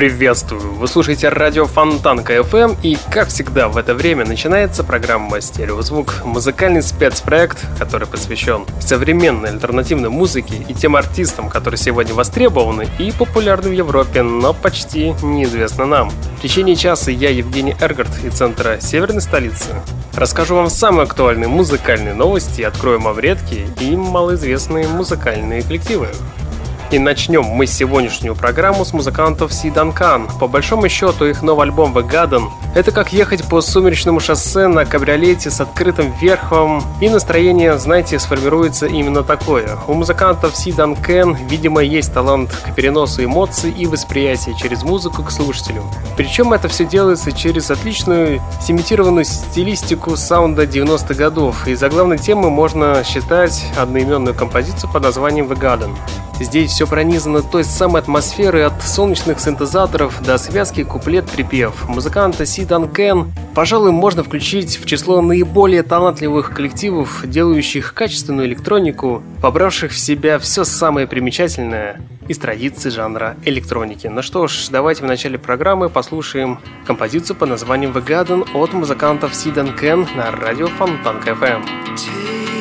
Приветствую! Вы слушаете радио Фонтанка FM и, как всегда, в это время начинается программа «Стереозвук» — музыкальный спецпроект, который посвящен современной альтернативной музыке и тем артистам, которые сегодня востребованы и популярны в Европе, но почти неизвестны нам. В течение часа я, Евгений Эргард, из центра Северной столицы, расскажу вам самые актуальные музыкальные новости и открою вам редкие и малоизвестные музыкальные коллективы. И начнем мы сегодняшнюю программу с музыкантов Си Данкан. По большому счету, их новый альбом The Garden — это как ехать по сумеречному шоссе на кабриолете с открытым верхом, и настроение, знаете, сформируется именно такое. У музыкантов Си Данкан, видимо, есть талант к переносу эмоций и восприятия через музыку к слушателю. Причем это все делается через отличную симитированную стилистику саунда 90-х годов, и за главной темы можно считать одноименную композицию под названием The Garden. Здесь все пронизано той самой атмосферой от солнечных синтезаторов до связки куплет-припев. Музыканта Сидан Кен, пожалуй, можно включить в число наиболее талантливых коллективов, делающих качественную электронику, побравших в себя все самое примечательное из традиций жанра электроники. Ну что ж, давайте в начале программы послушаем композицию под названием The Garden от музыкантов Сидан Кен на радио Фонтанка FM. Музыканты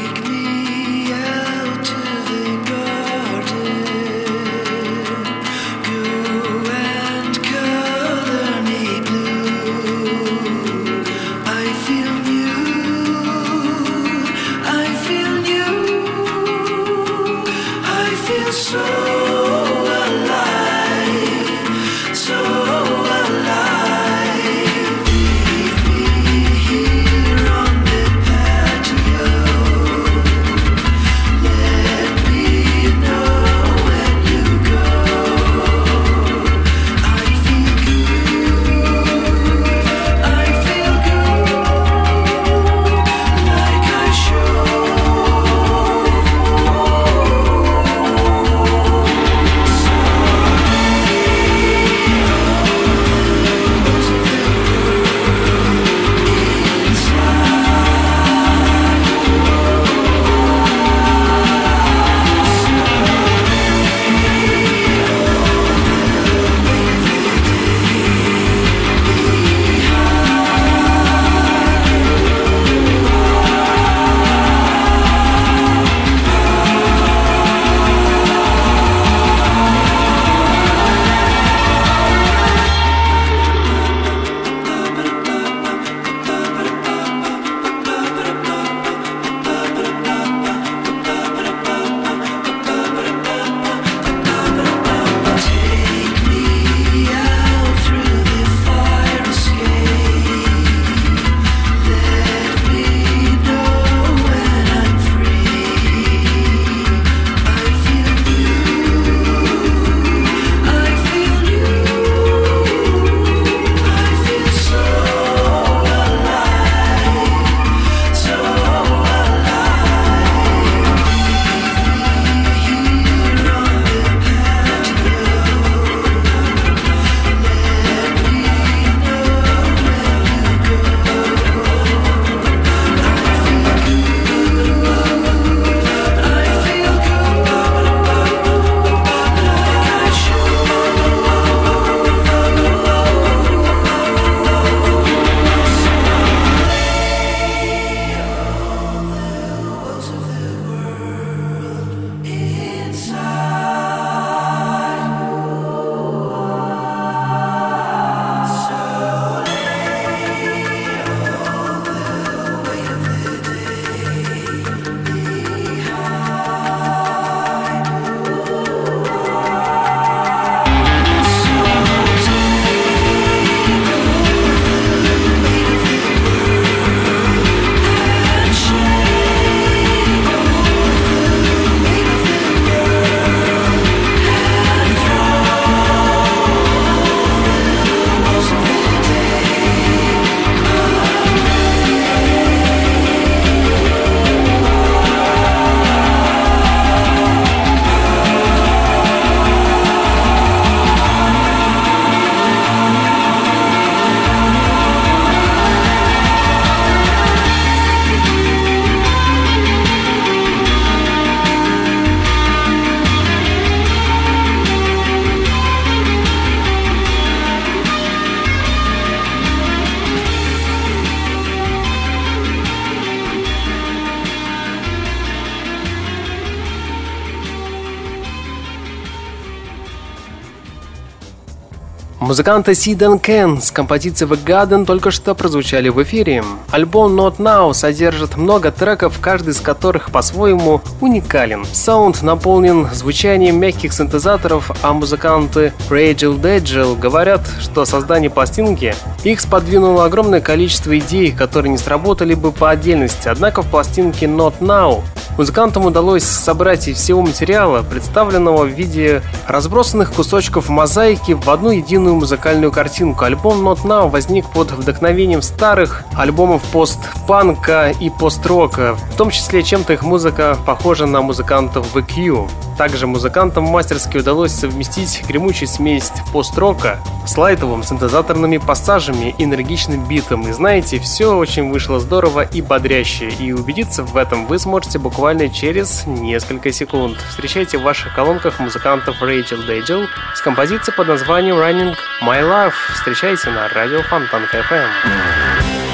Sid and Ken с композицией The Garden только что прозвучали в эфире. Альбом Not Now содержит много треков, каждый из которых по-своему уникален. Саунд наполнен звучанием мягких синтезаторов, а музыканты Rachel Dagel говорят, что создание пластинки их сподвинуло огромное количество идей, которые не сработали бы по отдельности, однако в пластинке Not Now музыкантам удалось собрать из всего материала, представленного в виде разбросанных кусочков мозаики в одну единую музыкальную картинку. Альбом Not Now возник под вдохновением старых альбомов пост-панка и пост-рока. В том числе чем-то их музыка похожа на музыкантов The Q. Также музыкантам мастерски удалось совместить гремучую смесь пост-рока с лайтовым синтезаторными пассажами и энергичным битом. И знаете, все очень вышло здорово и бодряще. И убедиться в этом вы сможете буквально через несколько секунд. Встречайте в ваших колонках музыкантов Rachel Dagel с композицией под названием Running My Love. Встречайте на радио Фонтанка FM.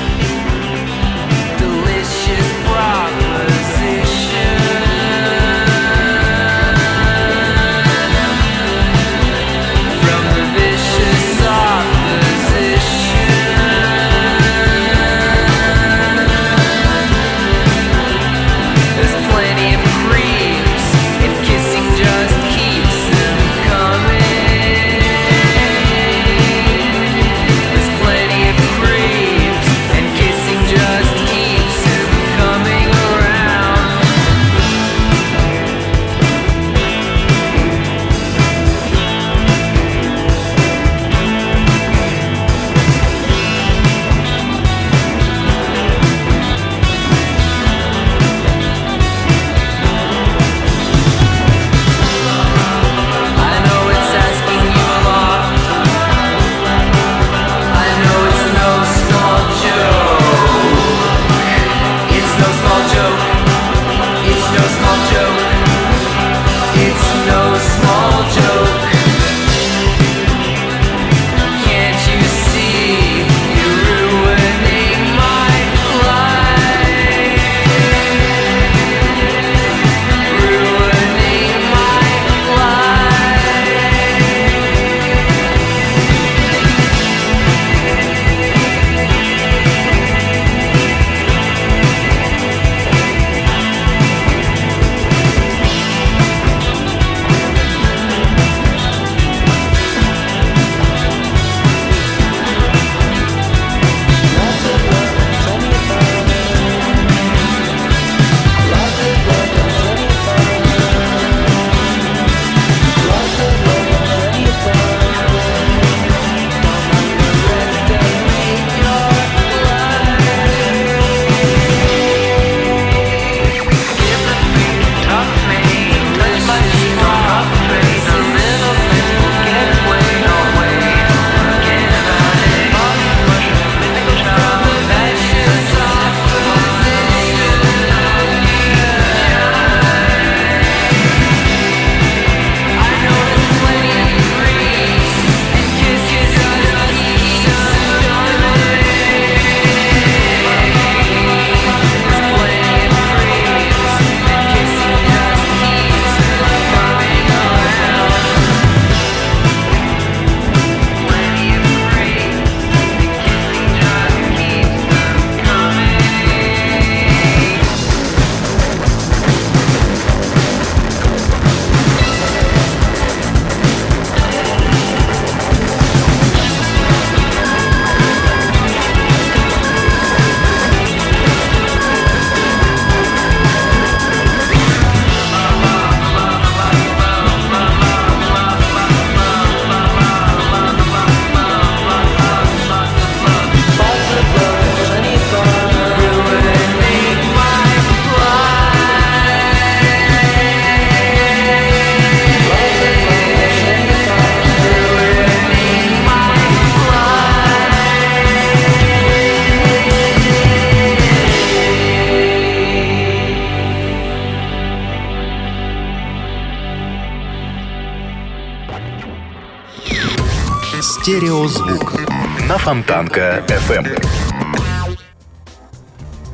FM.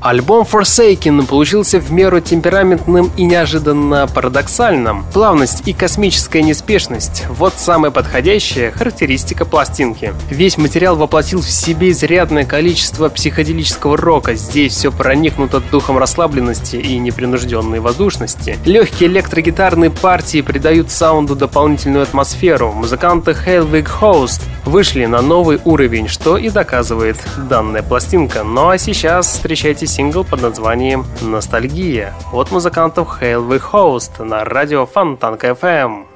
Альбом Forsaken получился в меру темпераментным и неожиданно парадоксальным. Плавность и космическая неспешность – вот самая подходящая характеристика пластинки. Весь материал воплотил в себе изрядное количество психоделического рока. Здесь все проникнуто духом расслабленности и непринужденной воздушности. Легкие электрогитарные партии придают саунду дополнительную атмосферу. Музыканты Hellwig Host вышли на новый уровень, что и доказывает данная пластинка. Ну а сейчас встречайте сингл под названием «Ностальгия» от музыкантов Hellwig Host на радио Фонтанка FM.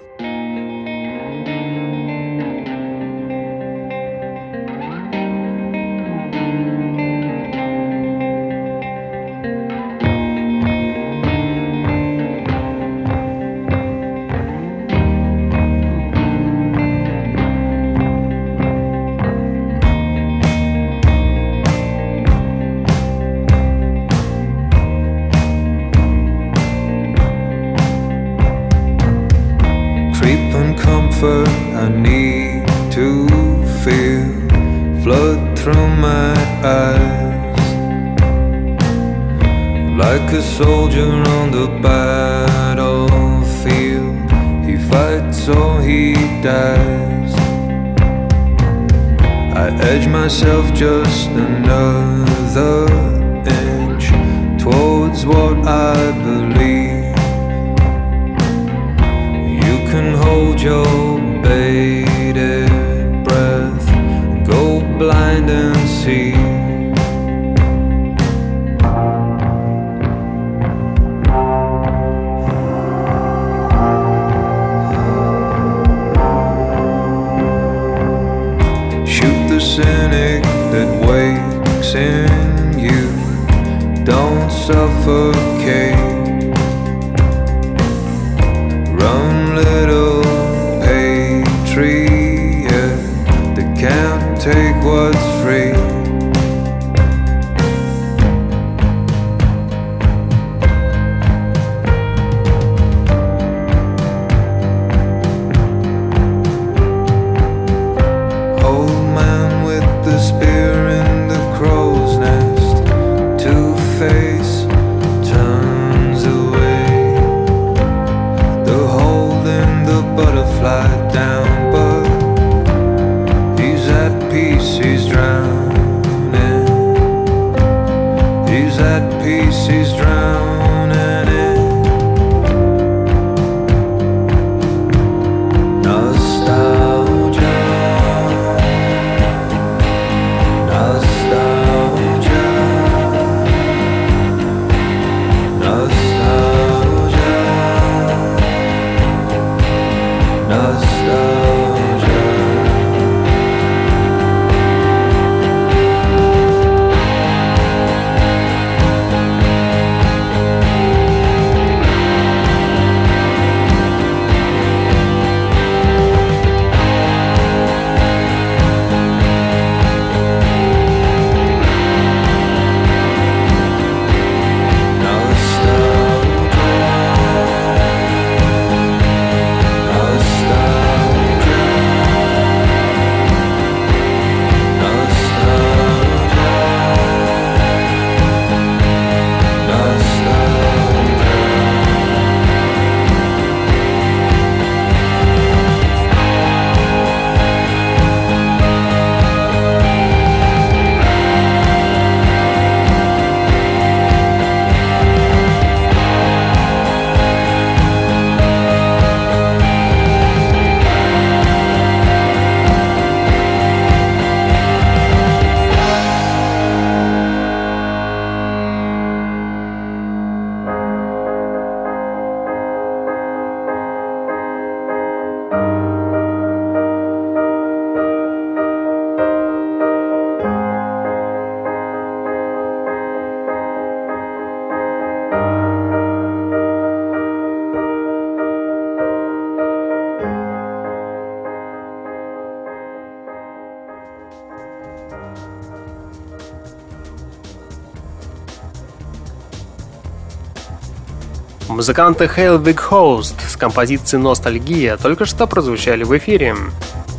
Музыканты Hellwig Host с композицией «Ностальгия» только что прозвучали в эфире.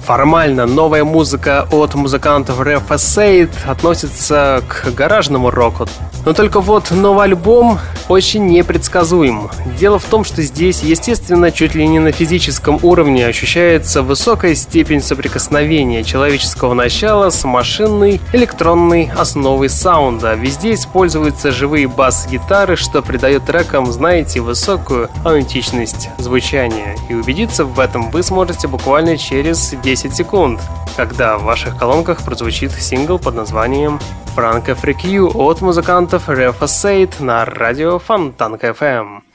Формально новая музыка от музыкантов Ref Asade относится к гаражному року. Но только вот новый альбом очень непредсказуем. Дело в том, что здесь, естественно, чуть ли не на физическом уровне ощущается высокая степень соприкосновения человеческого начала с машинной электронной основой саунда. Везде используются живые бас-гитары, что придает трекам, знаете, высокую аутентичность звучания. И убедиться в этом вы сможете буквально через 10 секунд, когда в ваших колонках прозвучит сингл под названием Freak You от музыкантов Refasade на радио Фонтанка FM.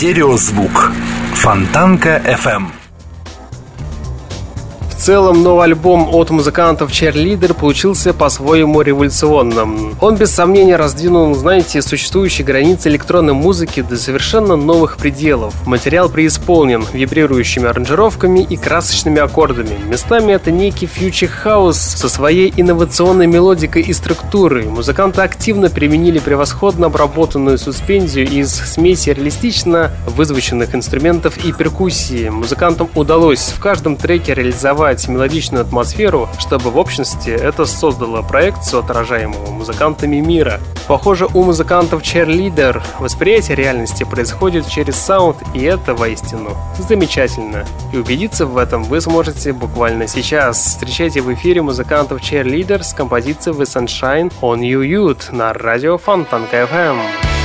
Стереозвук. Фонтанка FM целом, новый альбом от музыкантов Cheerleader получился по-своему революционным. Он без сомнения раздвинул, знаете, существующие границы электронной музыки до совершенно новых пределов. Материал преисполнен вибрирующими аранжировками и красочными аккордами. Местами это некий future house со своей инновационной мелодикой и структурой. Музыканты активно применили превосходно обработанную суспензию из смеси реалистично вызвученных инструментов и перкуссии. Музыкантам удалось в каждом треке реализовать создавать мелодичную атмосферу, чтобы в общности это создало проекцию отражаемого музыкантами мира. Похоже, у музыкантов Cheerleader восприятие реальности происходит через саунд, и это воистину замечательно. И убедиться в этом вы сможете буквально сейчас. Встречайте в эфире музыкантов Cheerleader с композицией The Sunshine on You Youth на радио Фонтанка FM.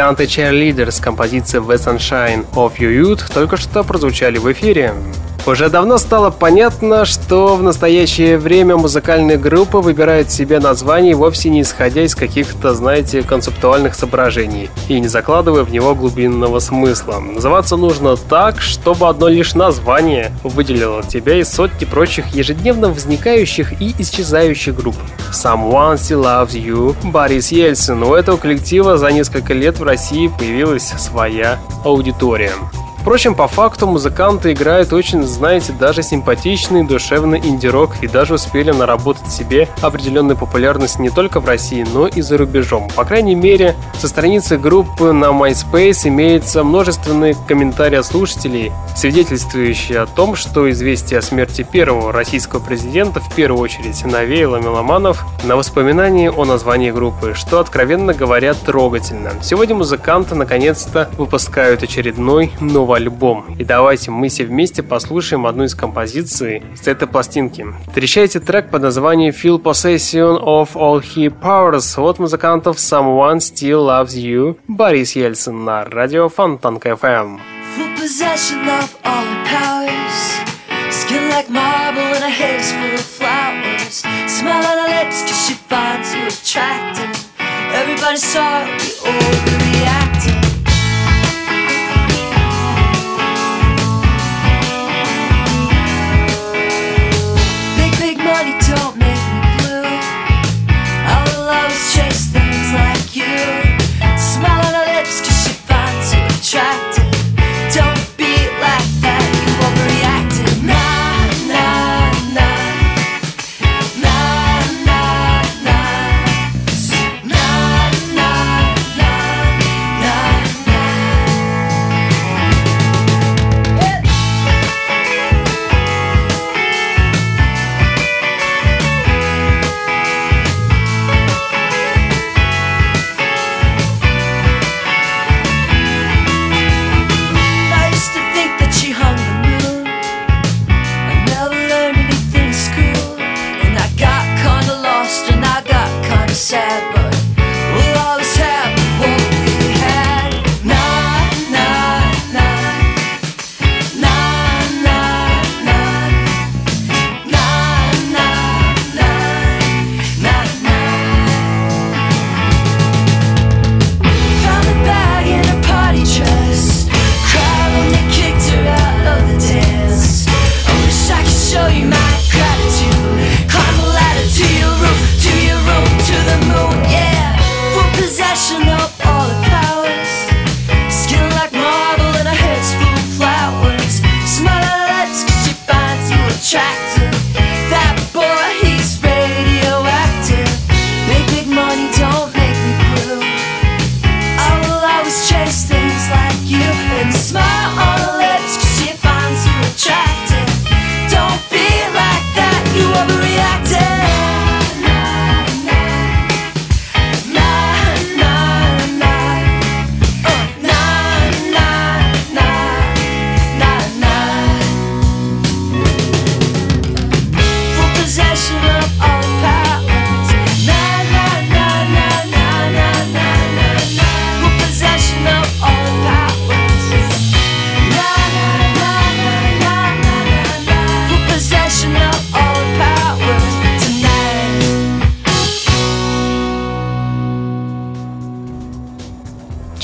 Музыканты Cheerleader с композицией The Sunshine of Your Youth только что прозвучали в эфире. Уже давно стало понятно, что в настоящее время музыкальные группы выбирают себе название вовсе не исходя из каких-то, знаете, концептуальных соображений и не закладывая в него глубинного смысла. Называться нужно так, чтобы одно лишь название выделило тебя из сотни прочих ежедневно возникающих и исчезающих групп. Someone Still Loves You, Борис Ельцин. У этого коллектива за несколько лет в России появилась своя аудитория. Впрочем, по факту музыканты играют очень, знаете, даже симпатичный, душевный инди-рок и даже успели наработать себе определенную популярность не только в России, но и за рубежом. По крайней мере, со страницы группы на MySpace имеется множественные комментарии слушателей, свидетельствующие о том, что известие о смерти первого российского президента в первую очередь навеяло меломанов на воспоминания о названии группы, что, откровенно говоря, трогательно. Сегодня музыканты наконец-то выпускают очередной новый альбом. И давайте мы все вместе послушаем одну из композиций с этой пластинки. Встречайте трек под названием Feel Possession of All He Powers от музыкантов Someone Still Loves You Борис Ельцин на радио Фонтанка FM. Full possession of all the powers Skin like marble and a haze full of flowers Smile on her lips cause she finds you attractive Everybody saw we overreacted try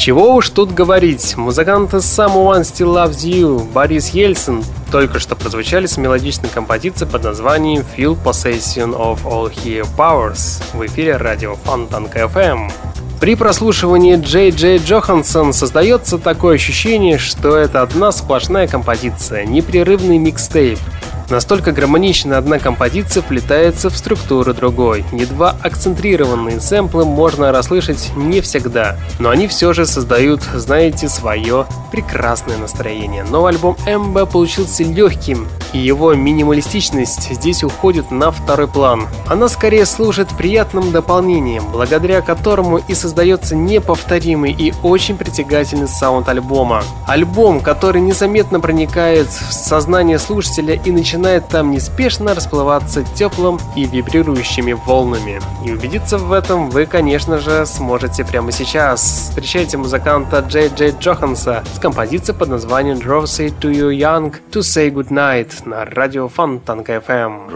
Чего уж тут говорить, музыканты Someone Still Loves You, Борис Ельцин. Только что прозвучали с мелодичной композицией под названием Feel Possession of All Here Powers в эфире радио Фонтанка FM. При прослушивании Джей Джей Джохансон создается такое ощущение, что это одна сплошная композиция, непрерывный микстейп, Настолько гармонично одна композиция вплетается в структуру другой. Едва акцентрированные сэмплы можно расслышать не всегда, но они все же создают, знаете, свое прекрасное настроение. Новый альбом МБ получился легким, и его минималистичность здесь уходит на второй план. Она скорее служит приятным дополнением, благодаря которому и создается неповторимый и очень притягательный саунд альбома. Альбом, который незаметно проникает в сознание слушателя и начинает начинает там неспешно расплываться теплым и вибрирующими волнами. И убедиться в этом вы, конечно же, сможете прямо сейчас. Встречайте музыканта Джей Джей Джоханса с композицией под названием Drowsy to You Young to Say Goodnight на радио Фонтанка FM.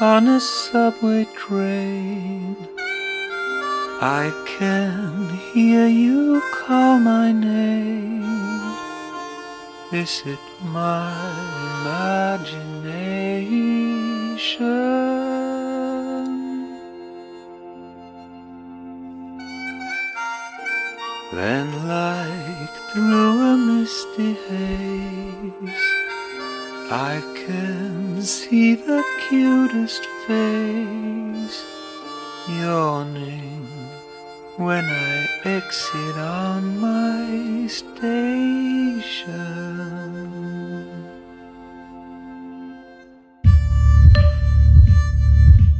On a subway train I can hear you call my name Is it my imagination? Then, like through a misty haze, I can see the cutest face yawning when I exit on my station.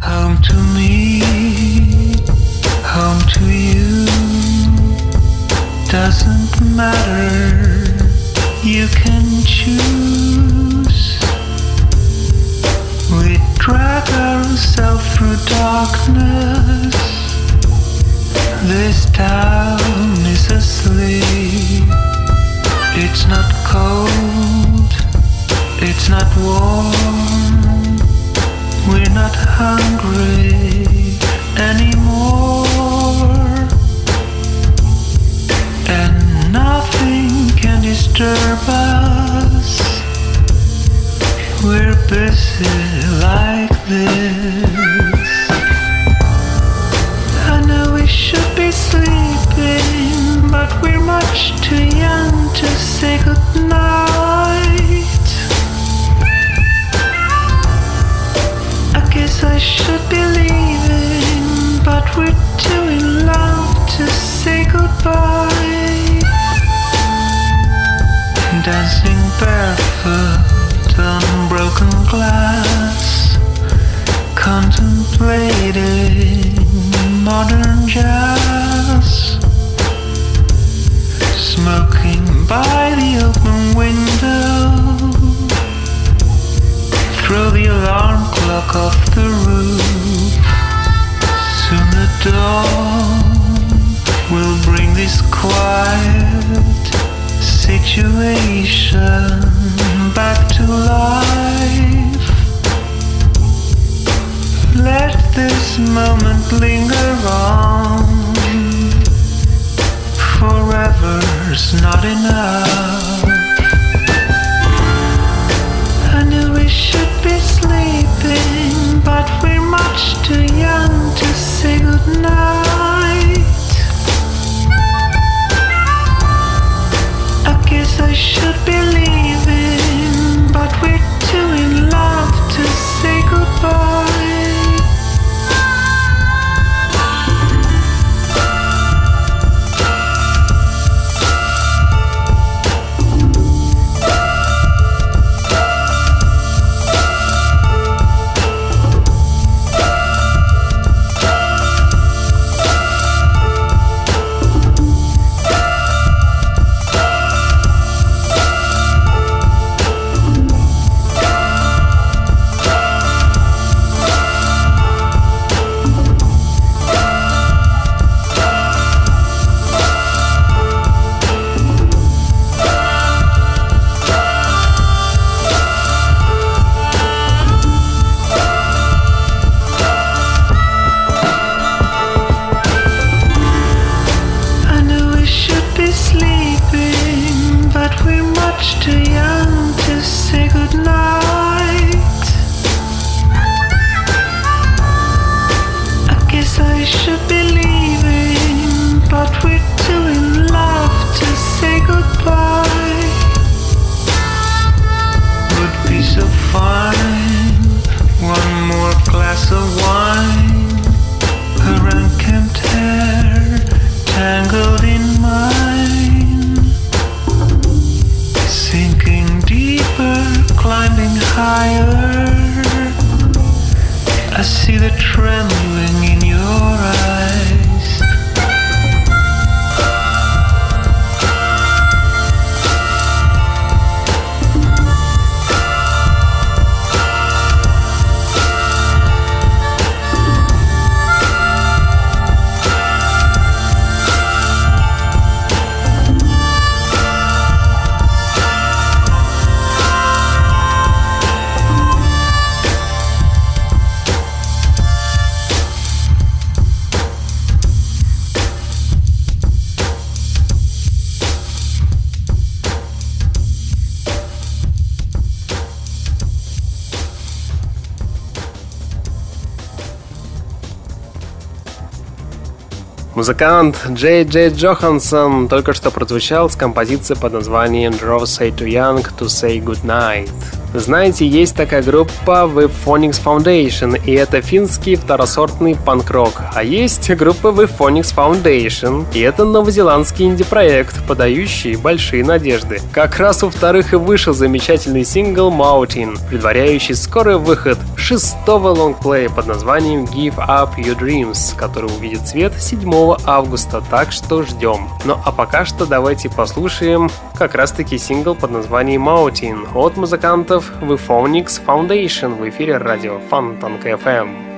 Home to me, home to you, doesn't matter, you can choose. We drag ourselves through darkness, this town is asleep. It's not cold, it's not warm. We're not hungry anymore, and nothing can disturb us. We're busy like this. I know we should be sleeping, but we're much too young to say goodnight. I should be leaving, but we're too in love to say goodbye. Dancing barefoot on broken glass, contemplating modern jazz, smoking by the open window. Throw the alarm clock off the roof. Soon the dawn will bring this quiet situation back to life. Let this moment linger on. Forever's not enough. Sleeping, but we're much too young to say goodnight. I guess I should be leaving, but we're too in love to say goodbye. Музыкант Джей Джей Джохансон только что прозвучал с композицией под названием Draw Say Too Young to Say Goodnight. Знаете, есть такая группа The Phonics Foundation, и это финский второсортный панк-рок. А есть группа The Phonics Foundation, и это новозеландский инди-проект, подающий большие надежды. Как раз у вторых и вышел замечательный сингл Mountain, предваряющий скорый выход шестого лонгплея под названием Give Up Your Dreams, который увидит свет 7 августа, так что ждем. Ну а пока что давайте послушаем как раз таки сингл под названием Mountain от музыкантов в Phonics Foundation в эфире радио Фонтанка FM.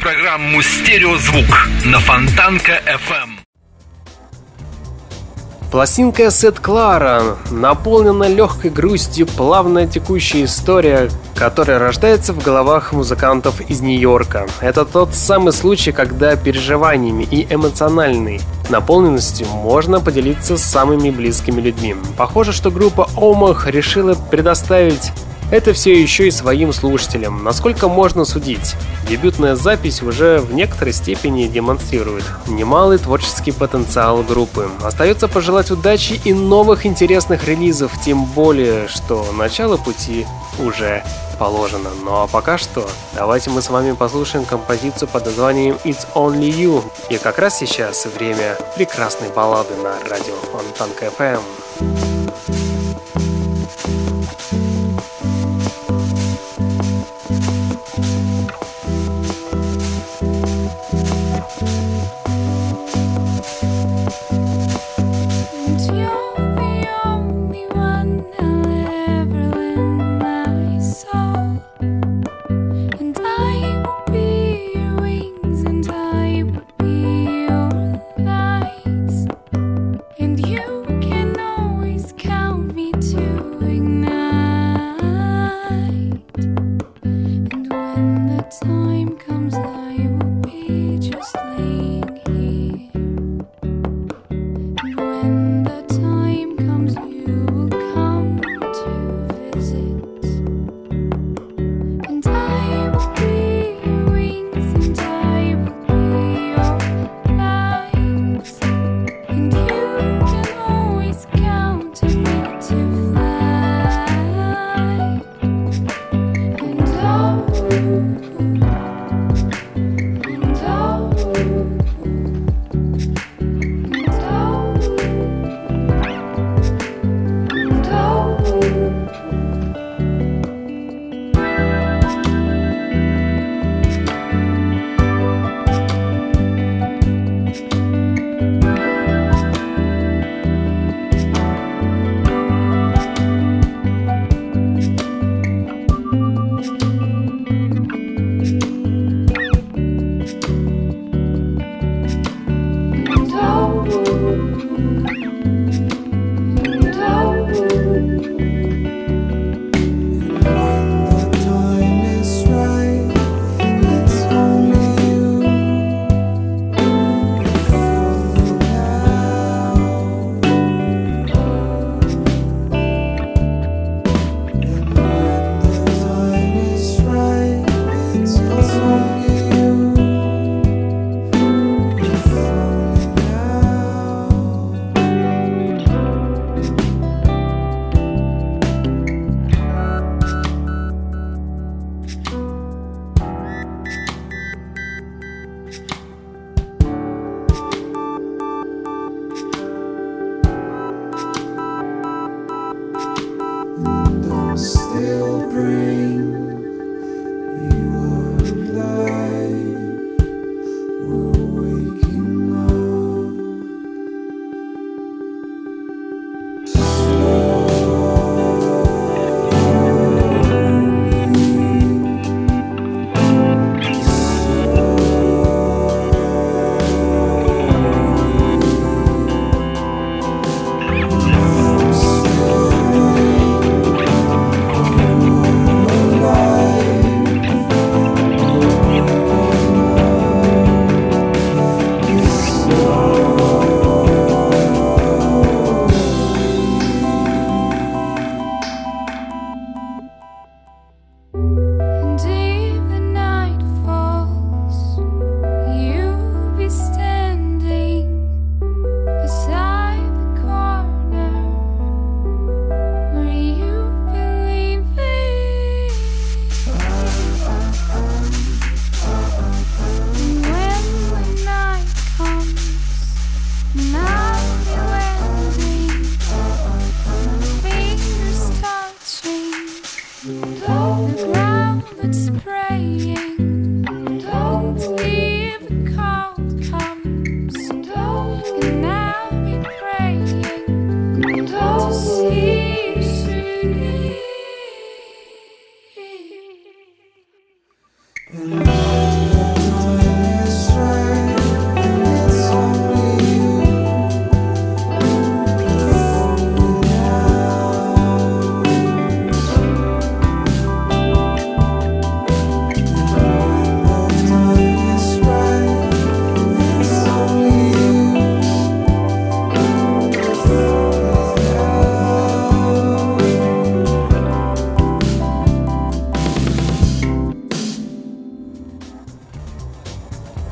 Программу «Стереозвук» на Фонтанка FM. Пластинка Сет Клара наполнена легкой грустью, плавная текущая история, которая рождается в головах музыкантов из Нью-Йорка. Это тот самый случай, когда переживаниями и эмоциональной наполненностью можно поделиться с самыми близкими людьми. Похоже, что группа Омах решила предоставить это все еще и своим слушателям. Насколько можно судить? Дебютная запись уже в некоторой степени демонстрирует немалый творческий потенциал группы. Остается пожелать удачи и новых интересных релизов, тем более, что начало пути уже положено. Ну а пока что, давайте мы с вами послушаем композицию под названием It's Only You. И как раз сейчас время прекрасной баллады на радио Фонтанка FM.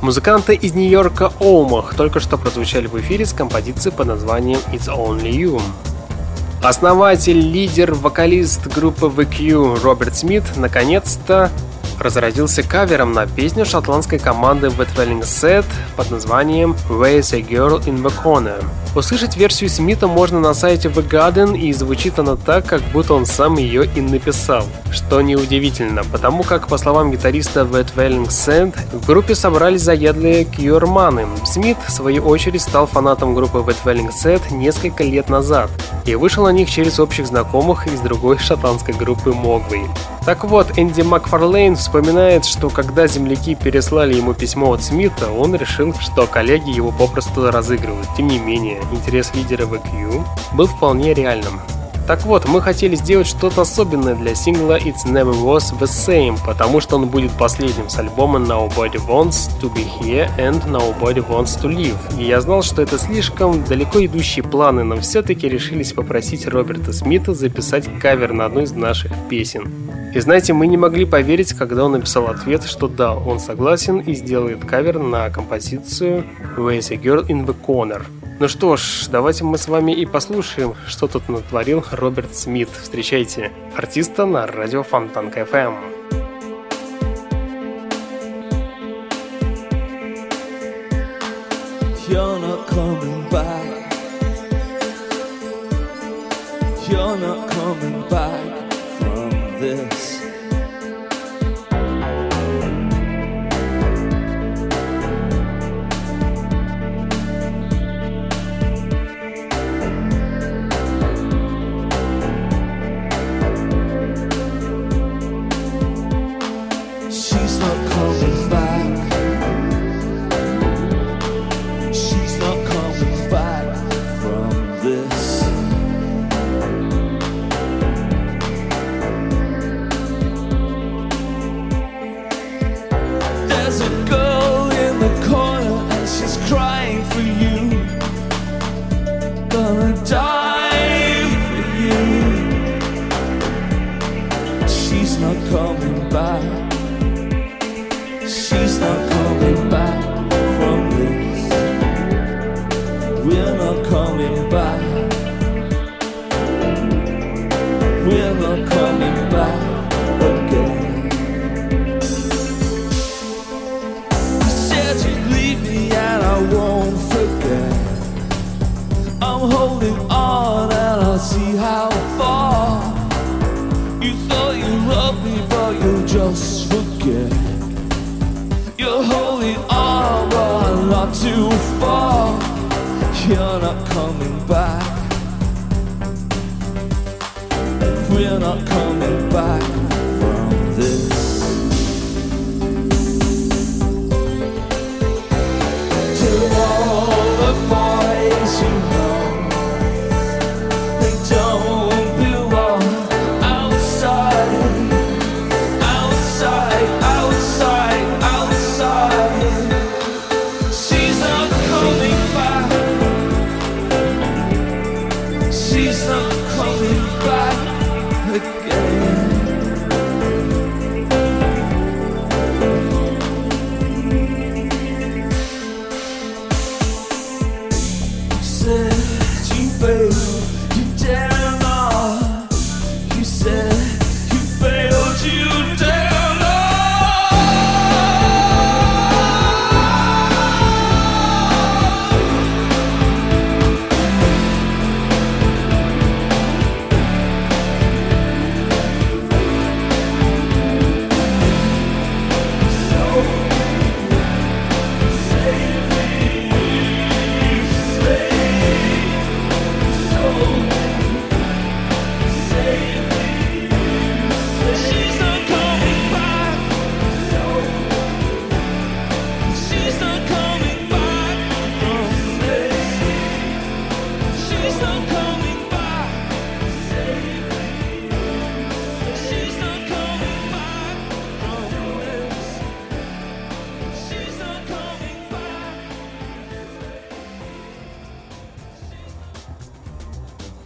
Музыканты из Нью-Йорка Оумах только что прозвучали в эфире с композицией под названием It's Only You. Основатель, лидер, вокалист группы VQ Роберт Смит наконец-то разразился кавером на песню шотландской команды Wet Welling Set под названием Where's a Girl in the Corner. Услышать версию Смита можно на сайте The Garden, и звучит она так, как будто он сам ее и написал. Что неудивительно, потому как, по словам гитариста Wet Welling Set, в группе собрались заядлые кьюрманы. Смит, в свою очередь, стал фанатом группы Wet Welling Set несколько лет назад и вышел на них через общих знакомых из другой шотландской группы Mogwai. Так вот, Энди Макфарлейн вспоминает, что когда земляки переслали ему письмо от Смита, он решил, что коллеги его попросту разыгрывают. Тем не менее, интерес лидера VQ был вполне реальным. Так вот, мы хотели сделать что-то особенное для сингла It's Never Was The Same, потому что он будет последним с альбома Nobody Wants To Be Here and Nobody Wants To Live. И я знал, что это слишком далеко идущие планы, но все-таки решились попросить Роберта Смита записать кавер на одну из наших песен. И знаете, мы не могли поверить, когда он написал ответ, что да, он согласен и сделает кавер на композицию Where's a Girl in the Corner. Ну что ж, давайте мы с вами и послушаем, что тут натворил Роберт Смит. Встречайте артиста на радио coming back. You're not coming back from this.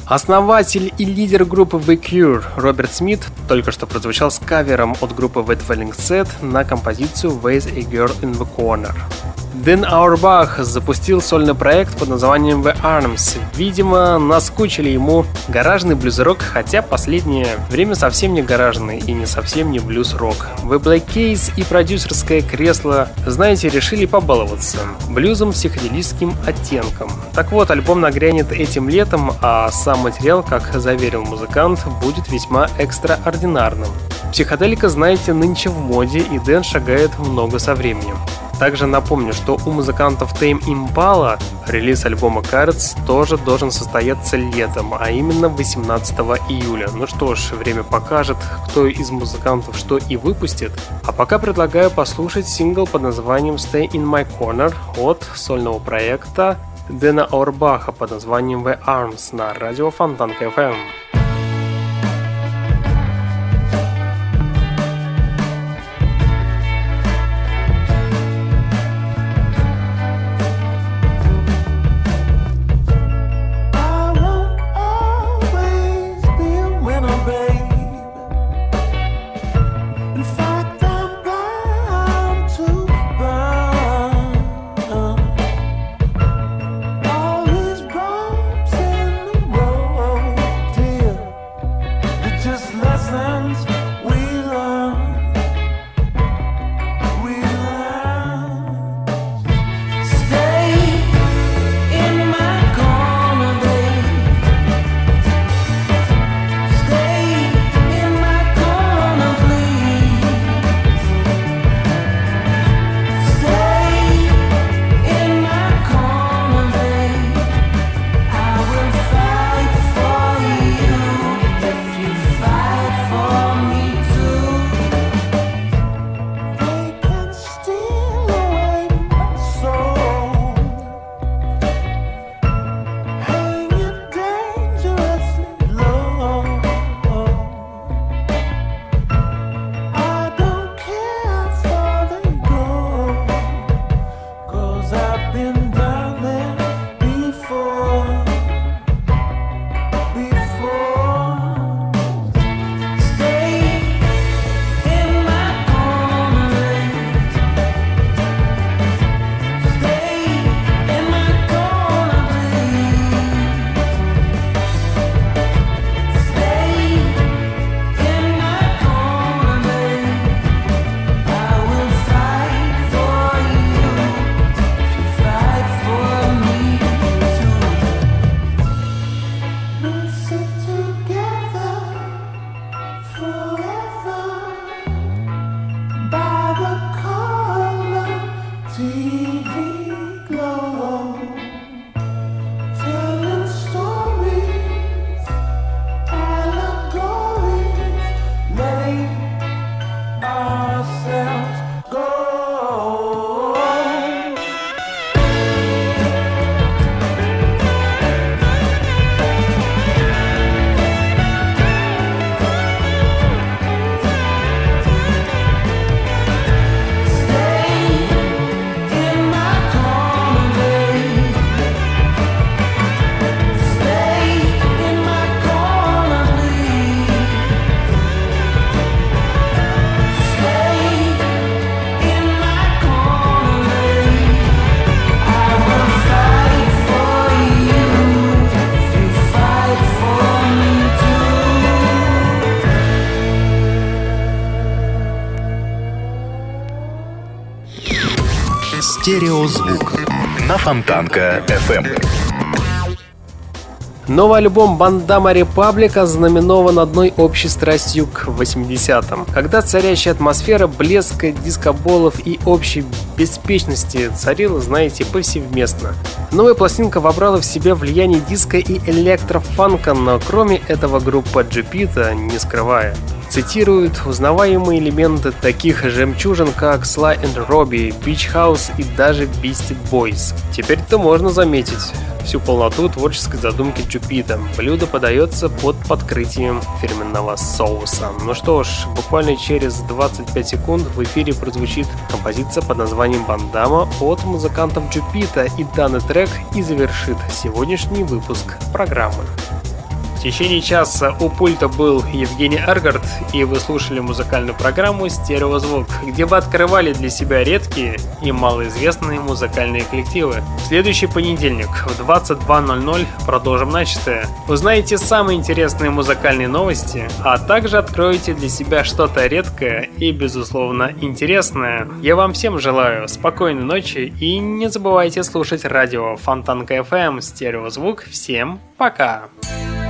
Основатель и лидер группы The Cure Роберт Смит только что прозвучал с кавером от группы The Dwelling Set на композицию Ways a Girl in the Corner. Дэн Аурбах запустил сольный проект под названием The Arms. Видимо, наскучили ему гаражный блюз-рок, хотя последнее время совсем не гаражный и не совсем не блюз-рок. The Black Case и продюсерское кресло, знаете, решили побаловаться блюзом психоделическим оттенком. Так вот, альбом нагрянет этим летом, а сам материал, как заверил музыкант, будет весьма экстраординарным. Психоделика, знаете, нынче в моде, и Дэн шагает много со временем. Также напомню, что у музыкантов Tame Impala релиз альбома Cards тоже должен состояться летом, а именно 18 июля. Ну что ж, время покажет, кто из музыкантов что и выпустит. А пока предлагаю послушать сингл под названием Stay in My Corner от сольного проекта Дэна Орбаха под названием The Arms на радио Фонтанка FM. Стереозвук на Фонтанка FM. Новый альбом Бандама Репаблика знаменован одной общей страстью к 80-м, когда царящая атмосфера блеска, дискоболов и общей беспечности царила, знаете, повсеместно. Новая пластинка вобрала в себя влияние диска и электрофанка, но кроме этого группа Джипита не скрывая цитируют узнаваемые элементы таких жемчужин, как Sly and Robbie, Beach House и даже Beastie Boys. Теперь-то можно заметить всю полноту творческой задумки Джупита. Блюдо подается под подкрытием фирменного соуса. Ну что ж, буквально через 25 секунд в эфире прозвучит композиция под названием «Бандама» от музыкантов Джупита, и данный трек и завершит сегодняшний выпуск программы. В течение часа у пульта был Евгений Эргард, и вы слушали музыкальную программу «Стереозвук», где вы открывали для себя редкие и малоизвестные музыкальные коллективы. В следующий понедельник в 22.00 продолжим начатое. Узнаете самые интересные музыкальные новости, а также откроете для себя что-то редкое и, безусловно, интересное. Я вам всем желаю спокойной ночи и не забывайте слушать радио Фонтанка FM «Стереозвук». Всем пока! Have